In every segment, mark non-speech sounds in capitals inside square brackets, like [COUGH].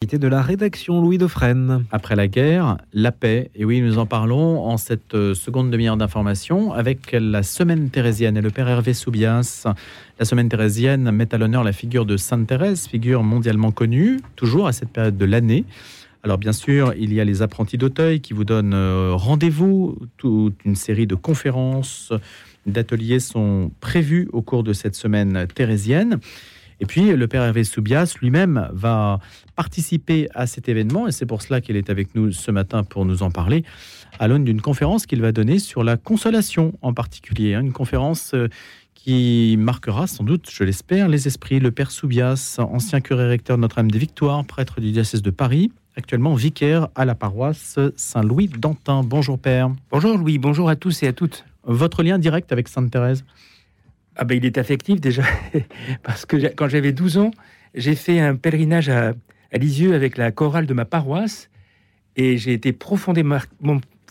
de la rédaction Louis Dauphren. Après la guerre, la paix. Et oui, nous en parlons en cette euh, seconde demi-heure d'information avec la semaine thérésienne et le père Hervé Soubias. La semaine thérésienne met à l'honneur la figure de Sainte Thérèse, figure mondialement connue, toujours à cette période de l'année. Alors bien sûr, il y a les apprentis d'Auteuil qui vous donnent euh, rendez-vous. Toute une série de conférences, d'ateliers sont prévus au cours de cette semaine thérésienne. Et puis, le père Hervé Soubias lui-même va participer à cet événement, et c'est pour cela qu'il est avec nous ce matin pour nous en parler, à l'aune d'une conférence qu'il va donner sur la consolation en particulier. Hein. une conférence euh, qui marquera sans doute, je l'espère, les esprits. Le père Soubias, ancien curé recteur de Notre-Dame des Victoires, prêtre du diocèse de Paris, actuellement vicaire à la paroisse Saint-Louis d'Antin. Bonjour père. Bonjour Louis, bonjour à tous et à toutes. Votre lien direct avec Sainte Thérèse? Ah ben, il est affectif déjà, [LAUGHS] parce que quand j'avais 12 ans, j'ai fait un pèlerinage à, Lisieux avec la chorale de ma paroisse, et j'ai été profondément,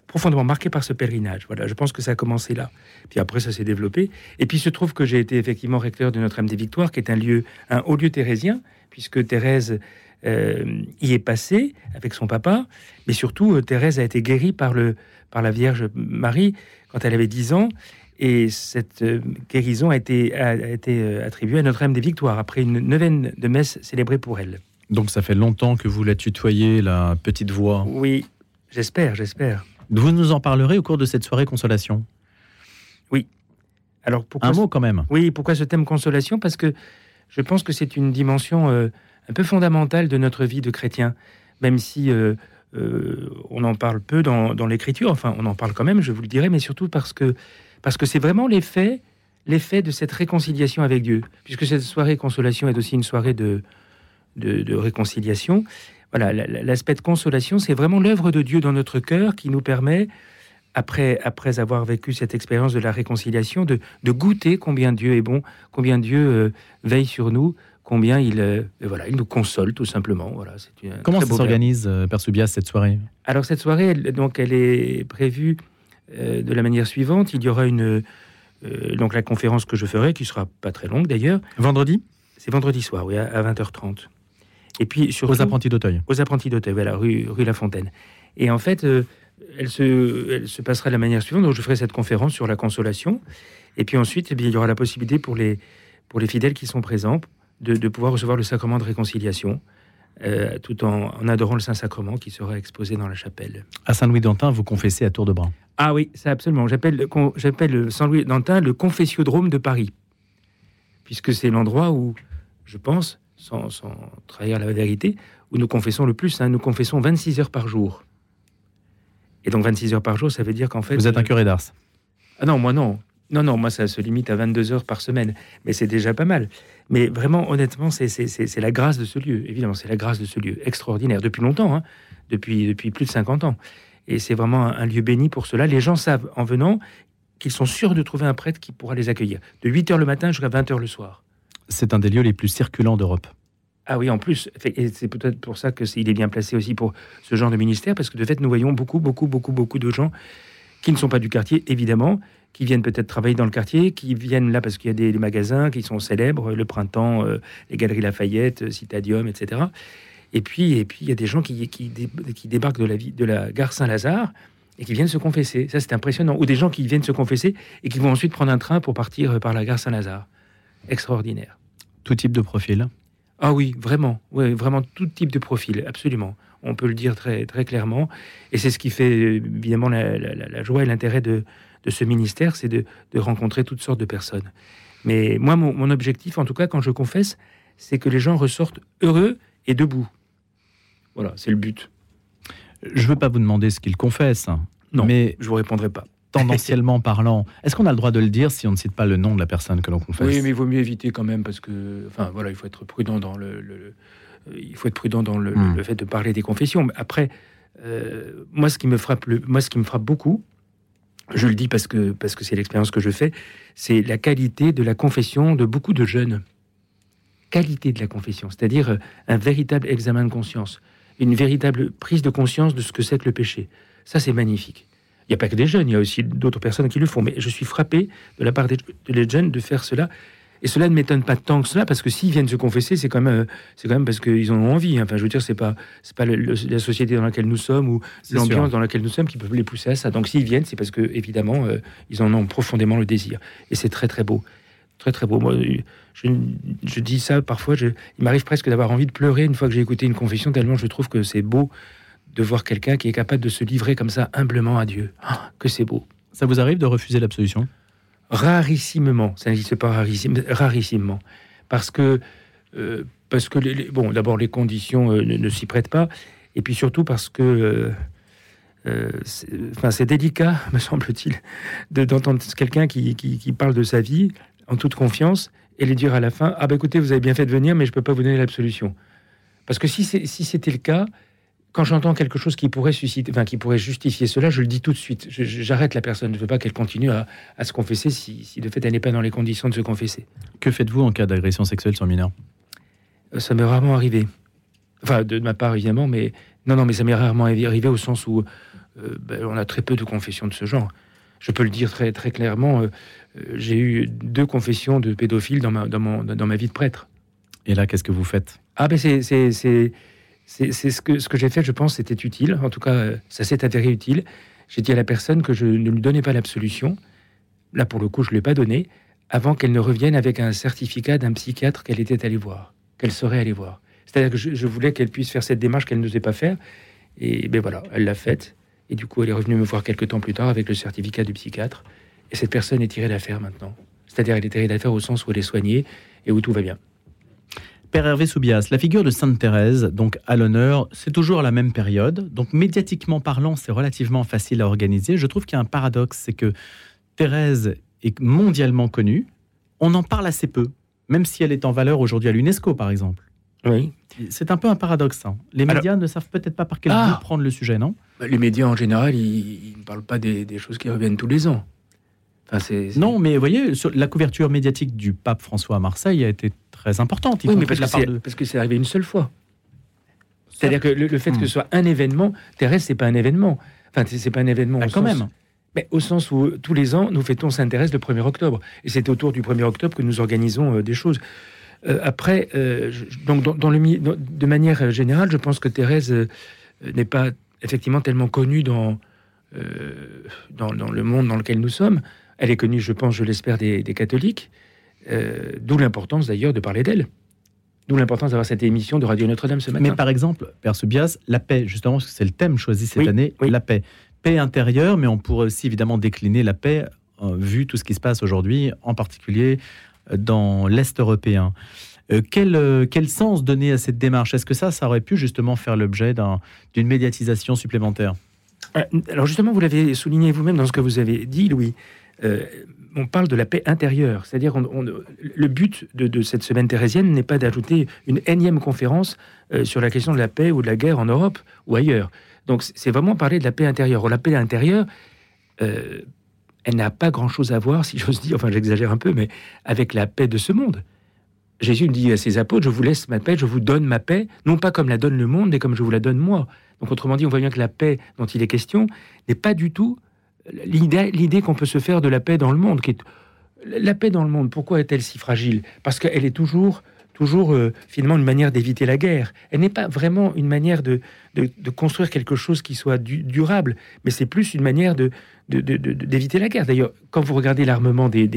profondément marqué par ce pèlerinage. Voilà, je pense que ça a commencé là. Puis après, ça s'est développé. Et puis, il se trouve que j'ai été effectivement recteur de Notre-Dame des Victoires, qui est un lieu, un haut lieu thérésien, puisque Thérèse euh, y est passée avec son papa. Mais surtout, euh, Thérèse a été guérie par, le, par la Vierge Marie quand elle avait 10 ans. Et cette euh, guérison a été, a, été euh, attribuée à Notre-Dame des Victoires, après une neuvaine de messe célébrée pour elle. Donc ça fait longtemps que vous la tutoyez, la petite voix Oui, j'espère, j'espère. Vous nous en parlerez au cours de cette soirée consolation? Oui. Alors pourquoi Un mot quand même. Oui, pourquoi ce thème consolation? Parce que je pense que c'est une dimension euh, un peu fondamentale de notre vie de chrétien, même si on en parle peu dans, dans l'écriture, enfin on en parle quand même, je vous le dirai, mais surtout parce que parce que c'est vraiment l'effet, l'effet de cette réconciliation avec Dieu, puisque cette soirée consolation est aussi une soirée de, de, réconciliation. Voilà, l'aspect de consolation, c'est vraiment l'œuvre de Dieu dans notre cœur qui nous permet, après, après avoir vécu cette expérience de la réconciliation, de, de, goûter combien Dieu est bon, combien Dieu euh, veille sur nous, combien il, euh, voilà, il nous console tout simplement. Voilà, Comment ça s'organise, euh, Père Soubias, cette soirée? Alors cette soirée, donc, elle est prévue euh, de la manière suivante. Il y aura une euh, donc la conférence que je ferai, qui sera pas très longue d'ailleurs. Vendredi? C'est vendredi soir, oui, à, 20h30. Et puis surtout, aux apprentis d'Auteuil. Aux apprentis d'Auteuil, voilà, rue, rue La Fontaine. Et en fait, euh, elle, se, elle se passera de la manière suivante. Donc je ferai cette conférence sur la consolation. Et puis ensuite, eh bien, il y aura la possibilité pour les, pour les fidèles qui sont présents de, de pouvoir recevoir le sacrement de réconciliation. Euh, tout en, adorant le Saint-Sacrement qui sera exposé dans la chapelle. À Saint-Louis-d'Antin, vous confessez à tour de bras Ah oui, c'est absolument. J'appelle, j'appelle Saint-Louis-d'Antin le confessiodrome de Paris, puisque c'est l'endroit où, je pense, sans, trahir la vérité, où nous confessons le plus. Hein. nous confessons 26 heures par jour. Et donc 26 heures par jour, ça veut dire qu'en fait... Vous êtes un curé d'Ars Ah non, moi non. Non, non, moi ça se limite à 22 heures par semaine, mais c'est déjà pas mal. Mais vraiment, honnêtement, c'est la grâce de ce lieu. Évidemment, c'est la grâce de ce lieu extraordinaire depuis longtemps, hein, depuis, depuis plus de 50 ans. Et c'est vraiment un, lieu béni pour cela. Les gens savent en venant qu'ils sont sûrs de trouver un prêtre qui pourra les accueillir. De 8 heures le matin jusqu'à 20 heures le soir. C'est un des lieux les plus circulants d'Europe. Ah oui, en plus, c'est peut-être pour ça qu'il est bien placé aussi pour ce genre de ministère, parce que de fait, nous voyons beaucoup, beaucoup, beaucoup, beaucoup de gens qui ne sont pas du quartier, évidemment, qui viennent peut-être travailler dans le quartier, qui viennent là parce qu'il y a des, magasins qui sont célèbres, le printemps, euh, les galeries Lafayette, euh, Citadium, etc. Et puis, et puis il y a des gens qui, qui, débarquent de la, de la gare Saint-Lazare et qui viennent se confesser. Ça, c'est impressionnant. Ou des gens qui viennent se confesser et qui vont ensuite prendre un train pour partir euh, par la gare Saint-Lazare. Extraordinaire. Tout type de profil Ah oui, vraiment. Oui, vraiment tout type de profil, absolument. On peut le dire très, très clairement. Et c'est ce qui fait évidemment la joie et l'intérêt de, de ce ministère, c'est de, rencontrer toutes sortes de personnes. Mais moi, mon, objectif, en tout cas, quand je confesse, c'est que les gens ressortent heureux et debout. Voilà, c'est le but. Je ne veux pas vous demander ce qu'ils confessent. Non, mais je vous répondrai pas. [LAUGHS] Tendanciellement parlant, est-ce qu'on a le droit de le dire si on ne cite pas le nom de la personne que l'on confesse? Oui, mais il vaut mieux éviter quand même parce que, enfin, voilà, il faut être prudent dans le, il faut être prudent dans le, hmm. fait de parler des confessions. Mais après, euh, moi, ce qui me frappe, le, moi, ce qui me frappe beaucoup, je le dis parce que parce que c'est l'expérience que je fais, c'est la qualité de la confession de beaucoup de jeunes. Qualité de la confession, c'est-à-dire euh, un véritable examen de conscience, une véritable prise de conscience de ce que c'est que le péché. Ça, c'est magnifique. Il n'y a pas que des jeunes, il y a aussi d'autres personnes qui le font. Mais je suis frappé de la part des, jeunes de faire cela. Et cela ne m'étonne pas tant que cela, parce que s'ils viennent se confesser, c'est quand même, c'est quand même parce qu'ils en ont envie. Enfin, je veux dire, c'est pas, c'est pas la société dans laquelle nous sommes ou l'ambiance dans laquelle nous sommes qui peuvent les pousser à ça. Donc, s'ils viennent, c'est parce que évidemment, euh, ils en ont profondément le désir. Et c'est très très beau, très très beau. Moi, je, je dis ça parfois. Je, il m'arrive presque d'avoir envie de pleurer une fois que j'ai écouté une confession, tellement je trouve que c'est beau de voir quelqu'un qui est capable de se livrer comme ça humblement à Dieu. Ah, que c'est beau. Ça vous arrive de refuser l'absolution? Rarissimement, ça n'existe pas rarissimement, parce que, euh, parce que les, bon, d'abord les conditions euh, ne, s'y prêtent pas, et puis surtout parce que, euh, enfin, c'est délicat, [LAUGHS] me semble-t-il, d'entendre quelqu'un qui, qui, parle de sa vie en toute confiance et lui dire à la fin, ah ben écoutez, vous avez bien fait de venir, mais je peux pas vous donner l'absolution, parce que si c'était le cas, quand j'entends quelque chose qui pourrait susciter, enfin, qui pourrait justifier cela, je le dis tout de suite. J'arrête la personne. Je ne veux pas qu'elle continue à, se confesser si, de fait elle n'est pas dans les conditions de se confesser. Que faites-vous en cas d'agression sexuelle sur mineur euh, Ça m'est rarement arrivé. Enfin, de, ma part évidemment, mais non, non, mais ça m'est rarement arrivé au sens où euh, ben, on a très peu de confessions de ce genre. Je peux le dire très très clairement. Euh, j'ai eu deux confessions de pédophiles dans ma dans, mon, dans ma vie de prêtre. Et là, qu'est-ce que vous faites? Ah ben c'est c'est ce que, j'ai fait, je pense, c'était utile. En tout cas, euh, ça s'est avéré utile. J'ai dit à la personne que je ne lui donnais pas l'absolution. Là, pour le coup, je ne l'ai pas donné avant qu'elle ne revienne avec un certificat d'un psychiatre qu'elle était allée voir, qu'elle serait allée voir. C'est-à-dire que je, voulais qu'elle puisse faire cette démarche qu'elle n'osait pas faire. Et ben voilà, elle l'a faite. Et du coup, elle est revenue me voir quelques temps plus tard avec le certificat du psychiatre. Et cette personne est tirée d'affaire maintenant. C'est-à-dire, elle est tirée d'affaire au sens où elle est soignée et où tout va bien. Père Hervé Soubias, la figure de Sainte Thérèse, donc à l'honneur, c'est toujours la même période. Donc médiatiquement parlant, c'est relativement facile à organiser. Je trouve qu'il y a un paradoxe, c'est que Thérèse est mondialement connue. On en parle assez peu, même si elle est en valeur aujourd'hui à l'UNESCO, par exemple. Oui. C'est un peu un paradoxe. Hein. Les médias ne savent peut-être pas par quel ah. bout prendre le sujet, non? Bah, Les médias, en général, ils, ne parlent pas des, choses qui reviennent tous les ans. Enfin, Non, mais vous voyez, la couverture médiatique du pape François à Marseille a été très importante. oui, mais parce, que c'est arrivé une seule fois. C'est-à-dire que le, fait que ce hmm. soit un événement, Thérèse, c'est pas un événement. Enfin, c'est pas un événement. Ah, quand même. Mais au sens où tous les ans, nous fêtons Sainte-Thérèse le 1er octobre. Et c'est autour du 1er octobre que nous organisons euh, des choses. Euh, après, euh, donc dans, le, de manière générale, je pense que Thérèse n'est pas effectivement tellement connue dans, dans, dans, le monde dans lequel nous sommes. Elle est connue, je pense, je l'espère, des, des catholiques. Euh, d'où l'importance d'ailleurs de parler d'elle. D'où l'importance d'avoir cette émission de Radio Notre-Dame ce matin. Mais par exemple, Père Subias, la paix, justement, parce que c'est le thème choisi cette année, la paix. Paix intérieure, mais on pourrait aussi évidemment décliner la paix, euh, vu tout ce qui se passe aujourd'hui, en particulier euh, dans l'Est européen. quel, quel, sens donner à cette démarche? Est-ce que ça, ça aurait pu justement faire l'objet d'une médiatisation supplémentaire? Alors justement, vous l'avez souligné vous-même dans ce que vous avez dit, Louis on parle de la paix intérieure. C'est-à-dire, le but de, cette semaine thérésienne n'est pas d'ajouter une énième conférence euh, sur la question de la paix ou de la guerre en Europe ou ailleurs. Donc, c'est vraiment parler de la paix intérieure. la paix intérieure, euh, elle n'a pas grand-chose à voir, si j'ose dire, enfin j'exagère un peu, mais avec la paix de ce monde. Jésus dit à ses apôtres, je vous laisse ma paix, je vous donne ma paix, non pas comme la donne le monde, mais comme je vous la donne moi. Donc autrement dit, on voit bien que la paix dont il est question n'est pas du tout l'idée qu'on peut se faire de la paix dans le monde. Qui est, la paix dans le monde, pourquoi est-elle si fragile? Parce qu'elle est toujours, toujours euh, finalement une manière d'éviter la guerre. Elle n'est pas vraiment une manière de, de, construire quelque chose qui soit durable, mais c'est plus une manière de, d'éviter la guerre. D'ailleurs, quand vous regardez l'armement des,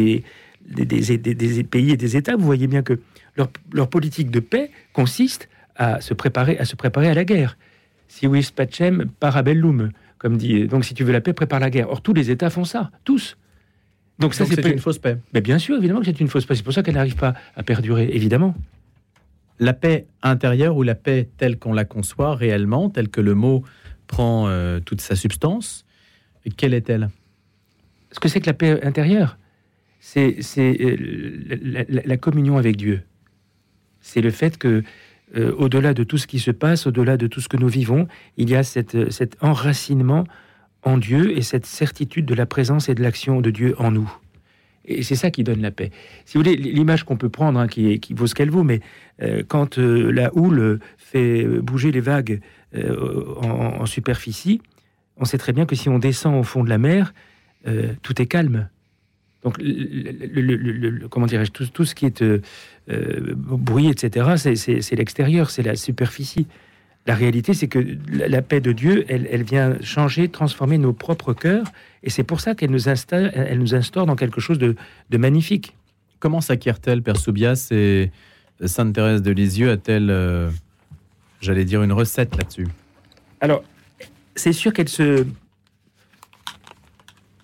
pays et des États, vous voyez bien que leur, leur, politique de paix consiste à se préparer à, se préparer à la guerre. Si vis pacem parabellum, comme dit. Donc, si tu veux la paix, prépare la guerre. Or, tous les États font ça, tous. Donc, ça, c'est une fausse paix. Mais bien sûr, évidemment que c'est une fausse paix. C'est pour ça qu'elle n'arrive pas à perdurer, évidemment. La paix intérieure ou la paix telle qu'on la conçoit réellement, telle que le mot prend euh, toute sa substance, quelle est-elle? Ce que c'est que la paix intérieure, c'est euh, la, la, communion avec Dieu. C'est le fait que euh, au-delà de tout ce qui se passe, au-delà de tout ce que nous vivons, il y a cette, cet enracinement en Dieu et cette certitude de la présence et de l'action de Dieu en nous. Et c'est ça qui donne la paix. Si vous voulez, l'image qu'on peut prendre, hein, qui, vaut ce qu'elle vaut, mais euh, quand euh, la houle fait bouger les vagues en, superficie, on sait très bien que si on descend au fond de la mer, tout est calme. Donc, le, comment dirais-je, tout, tout, ce qui est euh, euh, bruit, etc., c'est l'extérieur, c'est la superficie. La réalité, c'est que la, paix de Dieu, elle, elle, vient changer, transformer nos propres cœurs, et c'est pour ça qu'elle nous, instaure, elle nous instaure dans quelque chose de, de magnifique. Comment s'acquiert-elle, Père Soubias, et Sainte Thérèse de Lisieux a-t-elle, euh, j'allais dire, une recette là-dessus? Alors, c'est sûr qu'elle se,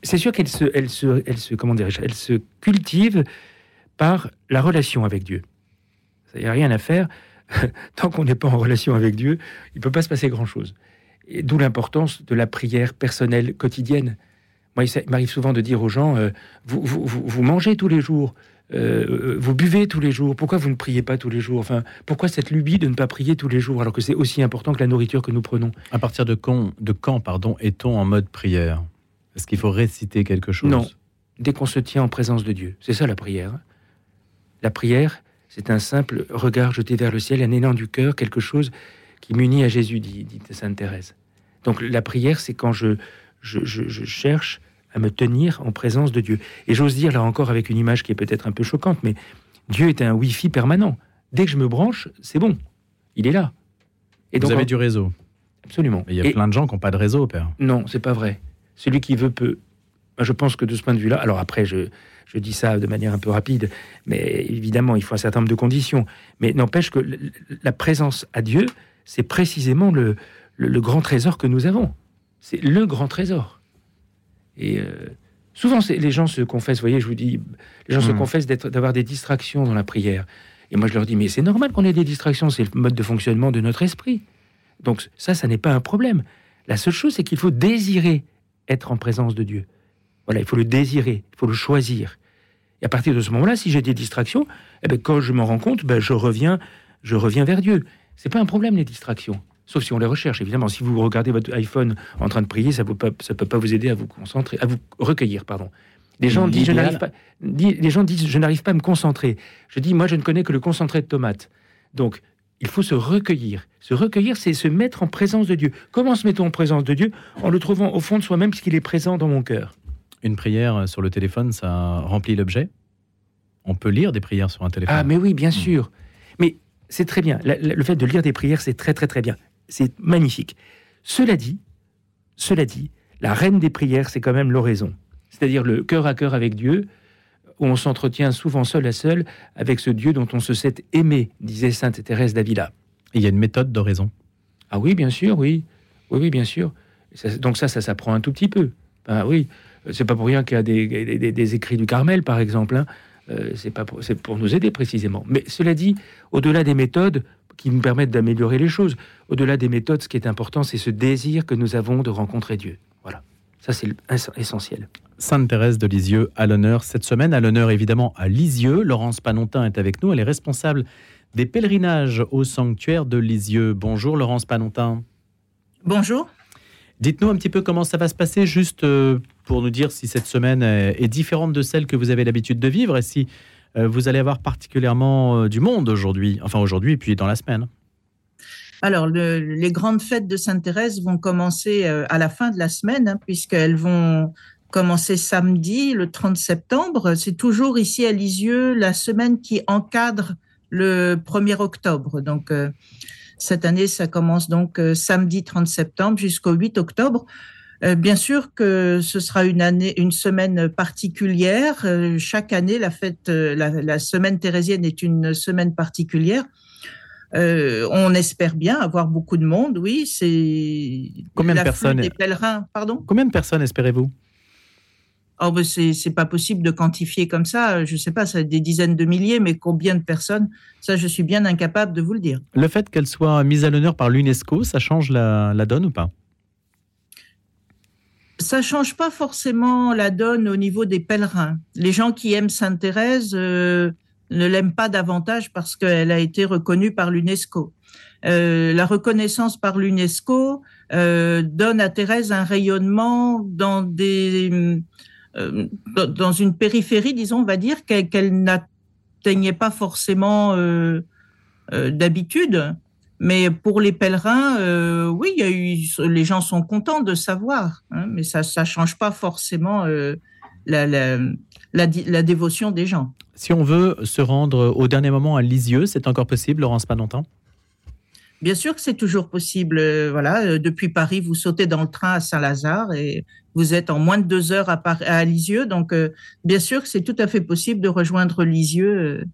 c'est sûr qu'elle se, elle se, elle se, comment elle se cultive par la relation avec Dieu. Il n'y a rien à faire. [LAUGHS] Tant qu'on n'est pas en relation avec Dieu, il ne peut pas se passer grand-chose. D'où l'importance de la prière personnelle quotidienne. Moi, il m'arrive souvent de dire aux gens, euh, vous, mangez tous les jours, euh, vous buvez tous les jours, pourquoi vous ne priez pas tous les jours? Enfin, pourquoi cette lubie de ne pas prier tous les jours alors que c'est aussi important que la nourriture que nous prenons? À partir de quand, de quand pardon, est-on en mode prière? Est-ce qu'il faut réciter quelque chose Non. Dès qu'on se tient en présence de Dieu. C'est ça la prière. La prière, c'est un simple regard jeté vers le ciel, un élan du cœur, quelque chose qui m'unit à Jésus, dit, Sainte Thérèse. Donc la prière, c'est quand je, je, cherche à me tenir en présence de Dieu. Et j'ose dire, là encore, avec une image qui est peut-être un peu choquante, mais Dieu est un Wi-Fi permanent. Dès que je me branche, c'est bon. Il est là. Et Vous avez du réseau Absolument. il y a plein de gens qui n'ont pas de réseau, Père. Non, c'est pas vrai. Celui qui veut peut. Je pense que de ce point de vue-là, alors après, je, je dis ça de manière un peu rapide, mais évidemment, il faut un certain nombre de conditions. Mais n'empêche que la présence à Dieu, c'est précisément le, le, grand trésor que nous avons. C'est le grand trésor. Et euh, souvent, les gens se confessent, vous voyez, je vous dis, les gens se hmm. confessent d'avoir des distractions dans la prière. Et moi, je leur dis, mais c'est normal qu'on ait des distractions, c'est le mode de fonctionnement de notre esprit. Donc ça, ça n'est pas un problème. La seule chose, c'est qu'il faut désirer être en présence de Dieu. Voilà, il faut le désirer, il faut le choisir. Et à partir de ce moment-là, si j'ai des distractions, eh ben, quand je m'en rends compte, ben, je reviens, je reviens vers Dieu. C'est pas un problème les distractions, sauf si on les recherche. Évidemment, si vous regardez votre iPhone en train de prier, ça ne peut pas vous aider à vous concentrer, à vous recueillir, pardon. Les gens disent, je n'arrive pas. Les gens disent, je n'arrive pas à me concentrer. Je dis, moi, je ne connais que le concentré de tomate. Donc, il faut se recueillir. Se recueillir, c'est se mettre en présence de Dieu. Comment se met-on en présence de Dieu En le trouvant au fond de soi-même, puisqu'il est présent dans mon cœur. Une prière sur le téléphone, ça remplit l'objet On peut lire des prières sur un téléphone Ah, mais oui, bien hmm. sûr. Mais c'est très bien. le fait de lire des prières, c'est très, très, très bien. C'est magnifique. Cela dit, cela dit, la reine des prières, c'est quand même l'oraison. C'est-à-dire le cœur à cœur avec Dieu, où on s'entretient souvent seul à seul avec ce Dieu dont on se sait aimé, disait sainte Thérèse d'Avila. il y a une méthode d'oraison Ah oui, bien sûr, oui. Oui, oui, bien sûr. donc ça, ça s'apprend un tout petit peu. Ah oui, c'est pas pour rien qu'il y a des, écrits du Carmel, par exemple. Hein. Euh, c'est pas pour, pour nous aider précisément. Mais cela dit, au-delà des méthodes qui nous permettent d'améliorer les choses, au-delà des méthodes, ce qui est important, c'est ce désir que nous avons de rencontrer Dieu. Voilà, ça c'est essentiel. Sainte Thérèse de Lisieux à l'honneur cette semaine. À l'honneur évidemment à Lisieux. Laurence Panontin est avec nous. Elle est responsable des pèlerinages au sanctuaire de Lisieux. Bonjour Laurence Panontin. Bonjour. Dites-nous un petit peu comment ça va se passer, juste euh, pour nous dire si cette semaine est différente de celle que vous avez l'habitude de vivre et si euh, vous allez avoir particulièrement euh, du monde aujourd'hui, enfin aujourd'hui et puis dans la semaine. Alors, les grandes fêtes de Sainte-Thérèse vont commencer à la fin de la semaine, hein, puisqu'elles vont commencer samedi, le 30 septembre. C'est toujours ici à Lisieux la semaine qui encadre le 1er octobre. Donc, euh, cette année, ça commence donc euh, samedi 30 septembre jusqu'au 8 octobre. Euh, bien sûr que ce sera une année, une semaine particulière. chaque année, la fête, la, semaine thérésienne est une semaine particulière. On espère bien avoir beaucoup de monde. Oui, c'est combien de personnes des pèlerins. Pardon? Combien de personnes espérez-vous? Oh, ben c'est pas possible de quantifier comme ça. Je sais pas, ça des dizaines de milliers, mais combien de personnes? Ça, je suis bien incapable de vous le dire. Le fait qu'elle soit mise à l'honneur par l'UNESCO, ça change la, donne ou pas? Ça change pas forcément la donne au niveau des pèlerins. Les gens qui aiment Sainte Thérèse euh, ne l'aiment pas davantage parce qu'elle a été reconnue par l'UNESCO. Euh, la reconnaissance par l'UNESCO euh, donne à Thérèse un rayonnement euh, dans une périphérie, disons, on va dire, qu'elle n'atteignait pas forcément d'habitude. Mais pour les pèlerins, oui, les gens sont contents de savoir, hein, mais ça ne change pas forcément la, dévotion des gens. Si on veut se rendre au dernier moment à Lisieux, c'est encore possible, Laurence Panontin? Bien sûr que c'est toujours possible. Euh, voilà, euh, depuis Paris, vous sautez dans le train à Saint-Lazare et vous êtes en moins de deux heures à, à Lisieux. Donc, euh, bien sûr que c'est tout à fait possible de rejoindre Lisieux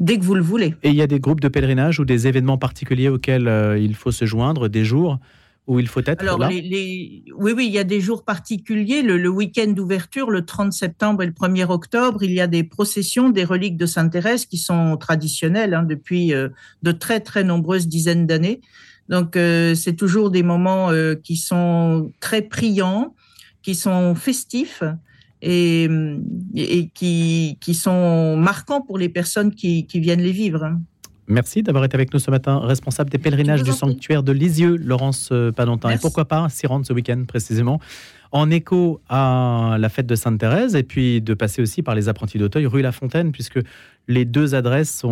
dès que vous le voulez. Et il y a des groupes de pèlerinage ou des événements particuliers auxquels il faut se joindre, des jours? Où il faut être Alors, là Oui, oui, il y a des jours particuliers. Le, week-end d'ouverture, le 30 septembre et le 1er octobre, il y a des processions des reliques de Sainte-Thérèse qui sont traditionnelles hein, depuis euh, de très, très nombreuses dizaines d'années. Donc, euh, c'est toujours des moments euh, qui sont très priants, qui sont festifs et, et qui, qui, sont marquants pour les personnes qui, qui viennent les vivre. Merci d'avoir été avec nous ce matin, responsable des pèlerinages du sanctuaire de Lisieux, Laurence euh, Panontin. Et pourquoi pas s'y rendre ce week-end précisément, en écho à la fête de Sainte-Thérèse, et puis de passer aussi par les apprentis d'Auteuil, rue La Fontaine, puisque les deux adresses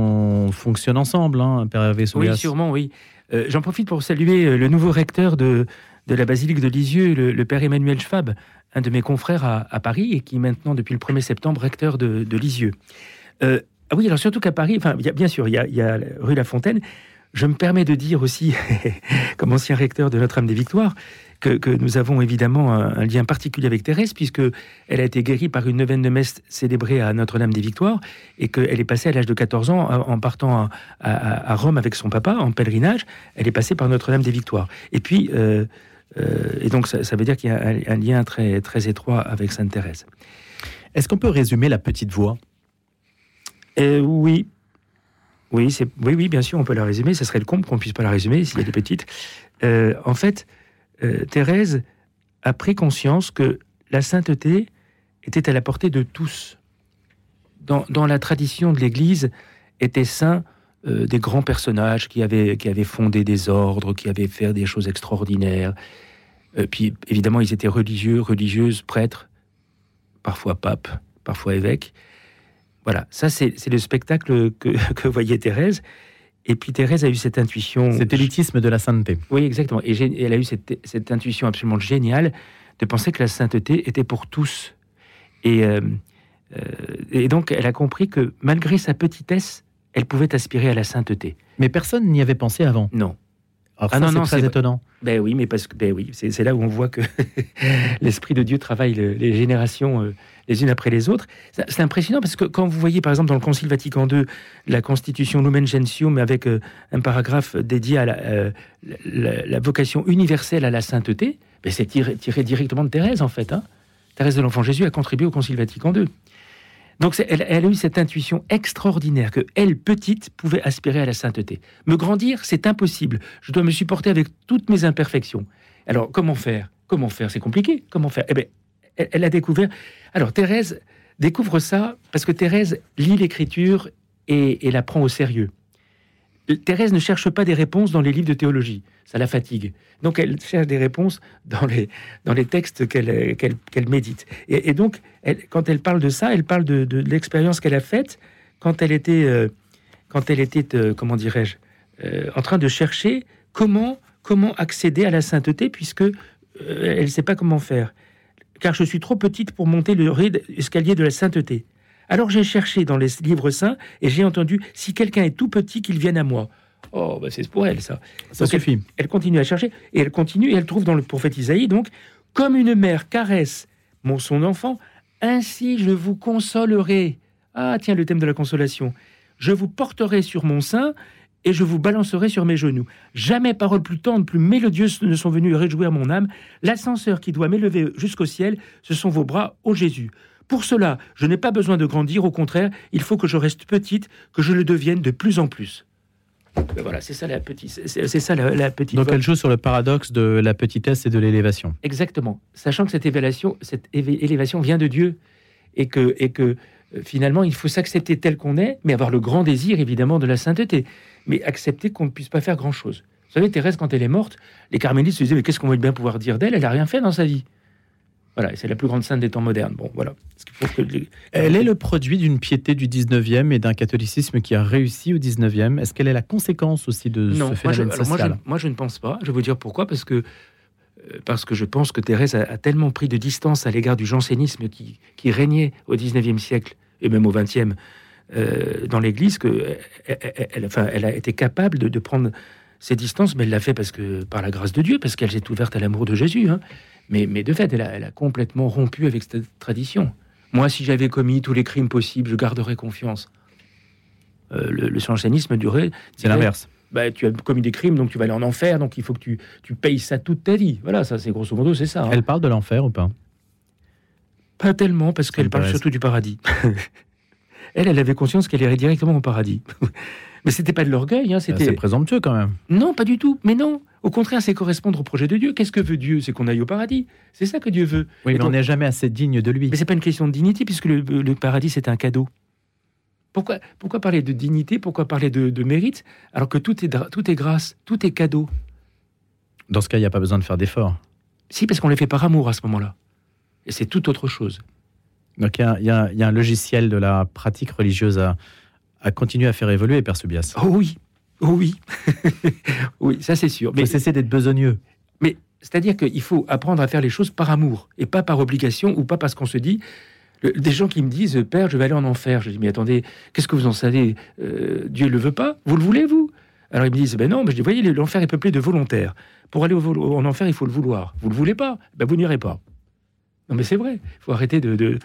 fonctionnent ensemble, hein, Père Hervé Oui, sûrement, oui. Euh, j'en profite pour saluer euh, le nouveau recteur de, de la basilique de Lisieux, le, Père Emmanuel Schwab, un de mes confrères à, Paris, et qui est maintenant, depuis le 1er septembre, recteur de, Lisieux. Ah oui, alors surtout qu'à Paris, enfin, bien sûr, il y, a, rue La Fontaine. Je me permets de dire aussi, [LAUGHS] comme ancien recteur de Notre-Dame des Victoires, que, nous avons évidemment un, lien particulier avec Thérèse, puisque elle a été guérie par une neuvaine de messe célébrée à Notre-Dame des Victoires, et qu'elle est passée à l'âge de 14 ans en partant à, Rome avec son papa en pèlerinage. Elle est passée par Notre-Dame des Victoires. Et puis, euh, euh, et donc ça, veut dire qu'il y a un, un, lien très, très étroit avec Sainte Thérèse. Est-ce qu'on peut résumer la petite voix? Euh, oui. Oui, oui, oui, bien sûr, on peut la résumer. Ce serait le comble qu'on puisse pas la résumer s'il y a des petites. Euh, en fait, euh, Thérèse a pris conscience que la sainteté était à la portée de tous. Dans, la tradition de l'Église, étaient saints des grands personnages qui avaient, qui avaient fondé des ordres, qui avaient fait des choses extraordinaires. puis, évidemment, ils étaient religieux, religieuses, prêtres, parfois papes, parfois évêques. Voilà, ça c'est le spectacle [LAUGHS] que, voyait Thérèse. Et puis Thérèse a eu cette intuition. Cet élitisme de la sainteté. Oui, exactement. Et elle a eu cette, intuition absolument géniale de penser que la sainteté était pour tous. Et, euh, euh, et donc elle a compris que malgré sa petitesse, elle pouvait aspirer à la sainteté. Mais personne n'y avait pensé avant. Non. Ah non, non, c'est étonnant. Ben oui, mais parce que ben oui, c'est là où on voit que [LAUGHS] l'esprit de Dieu travaille les générations. Euh, les unes après les autres. C'est impressionnant parce que quand vous voyez par exemple dans le Concile Vatican II la Constitution Lumen Gentium avec euh, un paragraphe dédié à euh, la, vocation universelle à la sainteté, ben c'est tiré, directement de Thérèse en fait. Hein. Thérèse de l'Enfant Jésus a contribué au Concile Vatican II. Donc elle, a eu cette intuition extraordinaire que elle, petite, pouvait aspirer à la sainteté. Me grandir, c'est impossible. Je dois me supporter avec toutes mes imperfections. Alors comment faire? Comment faire? C'est compliqué. Comment faire? Eh bien, elle, a découvert. Alors Thérèse découvre ça parce que Thérèse lit l'écriture et, la prend au sérieux. Thérèse ne cherche pas des réponses dans les livres de théologie, ça la fatigue. Donc elle cherche des réponses dans les, dans les textes qu'elle médite. Et, donc, quand elle parle de ça, elle parle de, l'expérience qu'elle a faite quand elle était, euh, quand elle était euh, comment dirais-je, euh, en train de chercher comment, comment accéder à la sainteté, puisque elle ne sait pas comment faire car je suis trop petite pour monter le escalier de la sainteté. Alors j'ai cherché dans les livres saints et j'ai entendu si quelqu'un est tout petit, qu'il vienne à moi. Oh, bah c'est pour elle, ça. Ça suffit. Elle, continue à chercher et elle continue et elle trouve dans le prophète Isaïe, donc, comme une mère caresse mon, son enfant, ainsi je vous consolerai. Ah, tiens, le thème de la consolation. Je vous porterai sur mon sein et je vous balancerai sur mes genoux. Jamais paroles plus tendres, plus mélodieuses ne sont venues réjouir mon âme. L'ascenseur qui doit m'élever jusqu'au ciel, ce sont vos bras, ô Jésus. Pour cela, je n'ai pas besoin de grandir, au contraire, il faut que je reste petite, que je le devienne de plus en plus. Ben voilà, c'est ça la petite. C'est ça la, petite. Donc elle joue sur le paradoxe de la petitesse et de l'élévation? Exactement, sachant que cette élévation, cette élévation vient de Dieu et que et que euh, finalement il faut s'accepter tel qu'on est, mais avoir le grand désir évidemment de la sainteté mais accepter qu'on ne puisse pas faire grand-chose. Vous savez, Thérèse, quand elle est morte, les carmélites se disaient, mais qu'est-ce qu'on va bien pouvoir dire d'elle? Elle n'a rien fait dans sa vie. Voilà, c'est la plus grande sainte des temps modernes. Bon, voilà. Elle est le produit d'une piété du 19e et d'un catholicisme qui a réussi au 19e. Est-ce qu'elle est la conséquence aussi de ce phénomène social moi je, moi je, ne pense pas. Je vais vous dire pourquoi. Parce que euh, parce que je pense que Thérèse a, tellement pris de distance à l'égard du jansénisme qui, qui, régnait au XIXe siècle et même au XXe euh, dans l'Église que elle, enfin, elle a été capable de, prendre ses distances, mais elle l'a fait parce que par la grâce de Dieu, parce qu'elle s'est ouverte à l'amour de Jésus. Hein. Mais, mais, de fait, elle a, elle a, complètement rompu avec cette tradition. Moi, si j'avais commis tous les crimes possibles, je garderais confiance. Euh, le, le jansénisme durait. C'est l'inverse. Bah, tu as commis des crimes, donc tu vas aller en enfer, donc il faut que tu, tu payes ça toute ta vie. Voilà, ça c'est grosso modo, c'est ça. Hein. Elle parle de l'enfer ou pas? Pas tellement, parce qu'elle parle surtout du paradis. [LAUGHS] elle, elle avait conscience qu'elle irait directement au paradis. [LAUGHS] Mais c'était pas de l'orgueil, hein, c'était. C'est présomptueux quand même. Non, pas du tout. Mais non. Au contraire, c'est correspondre au projet de Dieu. Qu'est-ce que veut Dieu? C'est qu'on aille au paradis. C'est ça que Dieu veut. Oui, mais on n'est jamais assez digne de lui. Mais c'est pas une question de dignité, puisque le paradis c'est un cadeau. Pourquoi, pourquoi parler de dignité? Pourquoi parler de, mérite Alors que tout est, tout est grâce, tout est cadeau? Dans ce cas, il n'y a pas besoin de faire d'efforts. Si, parce qu'on les fait par amour à ce moment-là. Et c'est tout autre chose. Donc il y, a, un logiciel de la pratique religieuse à, à continuer à faire évoluer, Père Subias. Oh oui, oh oui, [LAUGHS] oui, ça c'est sûr. Mais faut cesser d'être besogneux. Mais c'est-à-dire qu'il faut apprendre à faire les choses par amour et pas par obligation ou pas parce qu'on se dit des gens qui me disent Père, je vais aller en enfer. Je dis Mais attendez, qu'est-ce que vous en savez? Euh, Dieu ne le veut pas Vous le voulez, vous? Alors ils me disent Ben non, mais je dis Voyez, l'enfer est peuplé de volontaires. Pour aller au, en enfer, il faut le vouloir. Vous le voulez pas? Ben vous n'irez pas. Non, mais c'est vrai. Il faut arrêter de,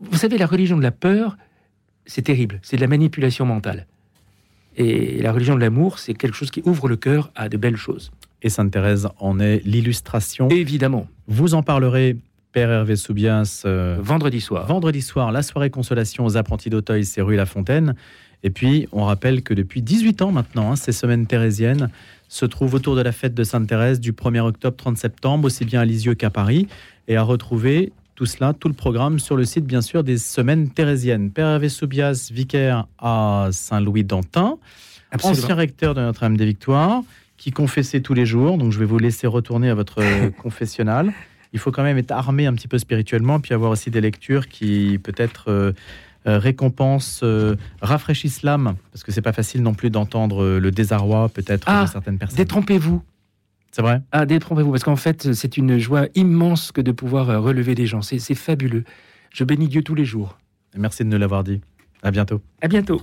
Vous savez, la religion de la peur, c'est terrible. C'est de la manipulation mentale. Et la religion de l'amour, c'est quelque chose qui ouvre le cœur à de belles choses. Et Sainte Thérèse en est l'illustration. Évidemment. Vous en parlerez Père Hervé Soubiens. Euh, vendredi soir. Vendredi soir, la soirée consolation aux apprentis d'Auteuil, c'est rue La Fontaine. Et puis, on rappelle que depuis 18 ans maintenant, hein, ces semaines thérésiennes se trouvent autour de la fête de Sainte-Thérèse du 1er octobre 30 septembre, aussi bien à Lisieux qu'à Paris. Et à retrouver tout cela, tout le programme sur le site, bien sûr, des semaines thérésiennes. Père Hervé Soubias, vicaire à Saint-Louis-d'Antin, ancien recteur de Notre-Dame des Victoires, qui confessait tous les jours. Donc, je vais vous laisser retourner à votre [LAUGHS] confessionnal il faut quand même être armé un petit peu spirituellement, puis avoir aussi des lectures qui peut-être euh, euh, récompensent, euh, rafraîchissent l'âme, parce que c'est pas facile non plus d'entendre le désarroi peut-être ah, de certaines personnes. Détrompez-vous. C'est vrai? Ah, détrompez-vous, parce qu'en fait, c'est une joie immense que de pouvoir relever des gens. C'est fabuleux. Je bénis Dieu tous les jours. Merci de nous l'avoir dit. À bientôt. À bientôt.